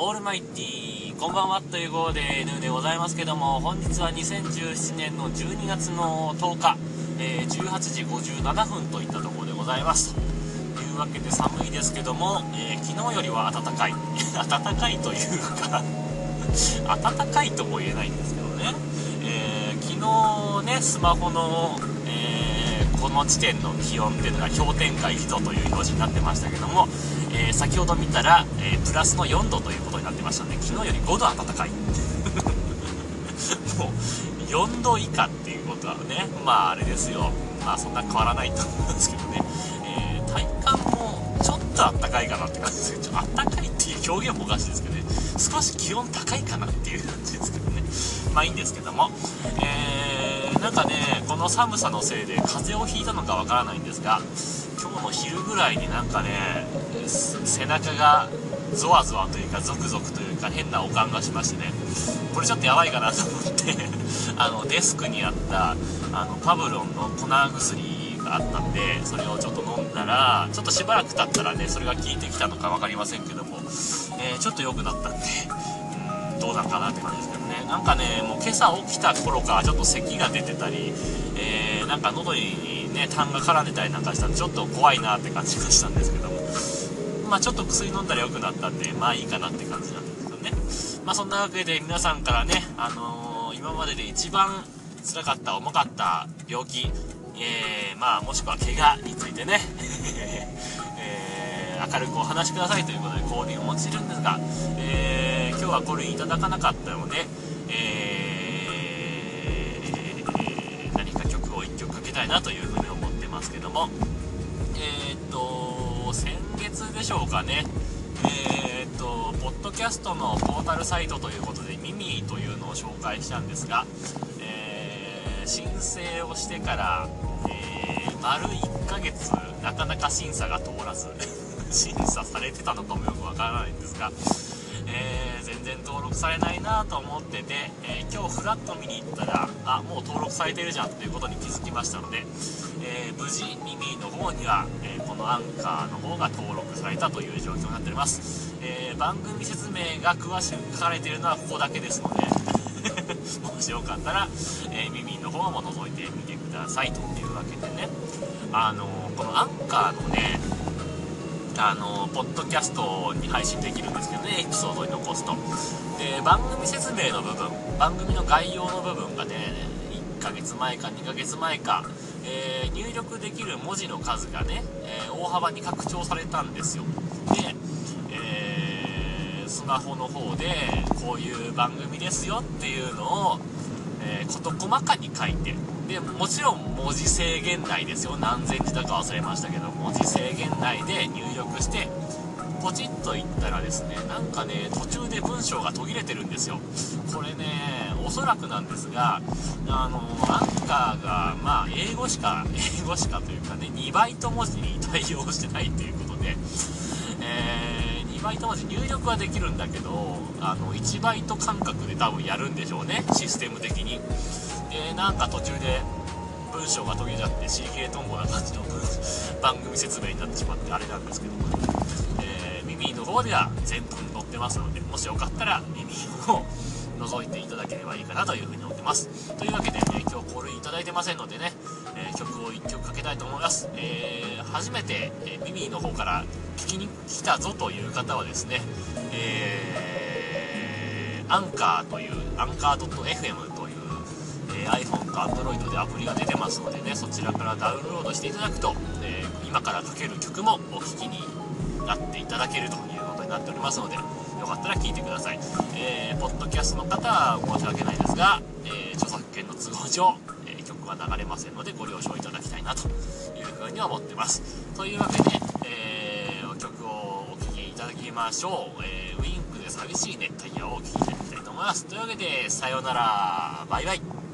オールマイティこんばんはということで N でございますけども本日は2017年の12月の10日、えー、18時57分といったところでございます。というわけで寒いですけども、えー、昨日よりは暖かい。暖かいというか 暖かいとも言えないんですけどね、えー、昨日ねスマホの、えこの地点の気温っていうのが氷点下1度という表示になってましたけどもえー、先ほど見たら、えー、プラスの4度ということになってましたので昨日より5度暖かい。もう4度以下っていうことはねまああれですよ。まあそんな変わらないと思うんですけどね、えー、体感もちょっと暖かいかなって感じですけど暖かいっていう表現もおかしいですけどね。少し気温高いかなっていう感じですけどね。まあいいんですけども、えー、なんかねの寒さのせいで風邪をひいたのかわからないんですが今日の昼ぐらいになんかね背中がゾワゾワというかゾクゾクというか変なおかんがしましてねこれちょっとやばいかなと思って あのデスクにあったあのパブロンの粉薬があったんでそれをちょっと飲んだらちょっとしばらく経ったらねそれが効いてきたのか分かりませんけども、えー、ちょっと良くなったんでどうなんかなって感じですけどね。なんかねもう今朝起きた頃からちょっと咳が出てたり、えー、なんか喉にね痰が絡んでたりなんかしたらちょっと怖いなって感じがしたんですけども。まあ、ちょっと薬飲んだら良くなったんで、まあいいかなって感じなんですけどね。まあそんなわけで皆さんからね、あのー、今までで一番辛かった、重かった病気、えー、まあもしくは怪我についてね、明るくお話しくださいということで交流を用いるんですが、えー、今日はこれいただかなかったので、えー、何か曲を1曲かけたいなというふうに思ってますけども、えー、っと、先月でしょうかね、えー、っと、ポッドキャストのポータルサイトということで、ミミというのを紹介したんですが、えー、申請をしてから、えー、丸1ヶ月、なかなか審査が通らず、審査されてたのかもよくわからないんですが、えー、全然登録されないなと思ってて、えー、今日フラット見に行ったらあもう登録されてるじゃんということに気づきましたので、えー、無事耳の方には、えこのアンカーの方が登録されたという状況になっております、え番組説明が詳しく書かれているのはここだけですので もしよかったら、え耳の方も覗いてみてください。というわけでね。あのこのアンカーのねあのポッドキャストに配信できるんですけどね。エピソードに残すと。で番組説明の部分番組の概要の部分がね1ヶ月前か2ヶ月前か、えー、入力できる文字の数がね、えー、大幅に拡張されたんですよ。で、スマホの方でこういう番組ですよっていうのを、え事細かに書いて。でもちろん文字制限内ですよ。何千字だか忘れましたけど文字制限内で入力してポチッといったらですねなんかね途中で文章が途切れてるんですよ。これねおそらくなんですがあのアンカーがまあ英語しか英語しかというかね2バイト文字に対応してないということでえー、2バイト文字入力はできるんだけどあの1バイト間隔で多分やるんでしょうねシステム的に。でなんか途中で文章が途切れちゃって CK トンボな感じの番組説明になってしまってあれなんですけど。も、えー、耳の方では全文載ってますのでもしよかったら耳を覗いていただければいいかなというふうに思ってます。というわけで、ね、今日コールいただいてませんのでね、えー、曲を1曲かけたいと思います、えー、初めて、え耳の方から聞きに来たぞという方はですね、えー、アンカーというアンカー .fm というえ iPhone と Android でアプリが出てますのでねそちらからダウンロードしていただくと、えー、今からかける曲もお聴きになっていただけるということになっておりますのでよかったら聴いてください、えー、ポッドキャストの方は申し訳ないですが、え、著作権の都合上、え曲は流れませんのでご了承いただきたいなというふうに思ってます。というわけで、きましょう、えウィンクで寂しい熱帯夜を聞いてみたいと思います。というわけでさようなら。バイバイ。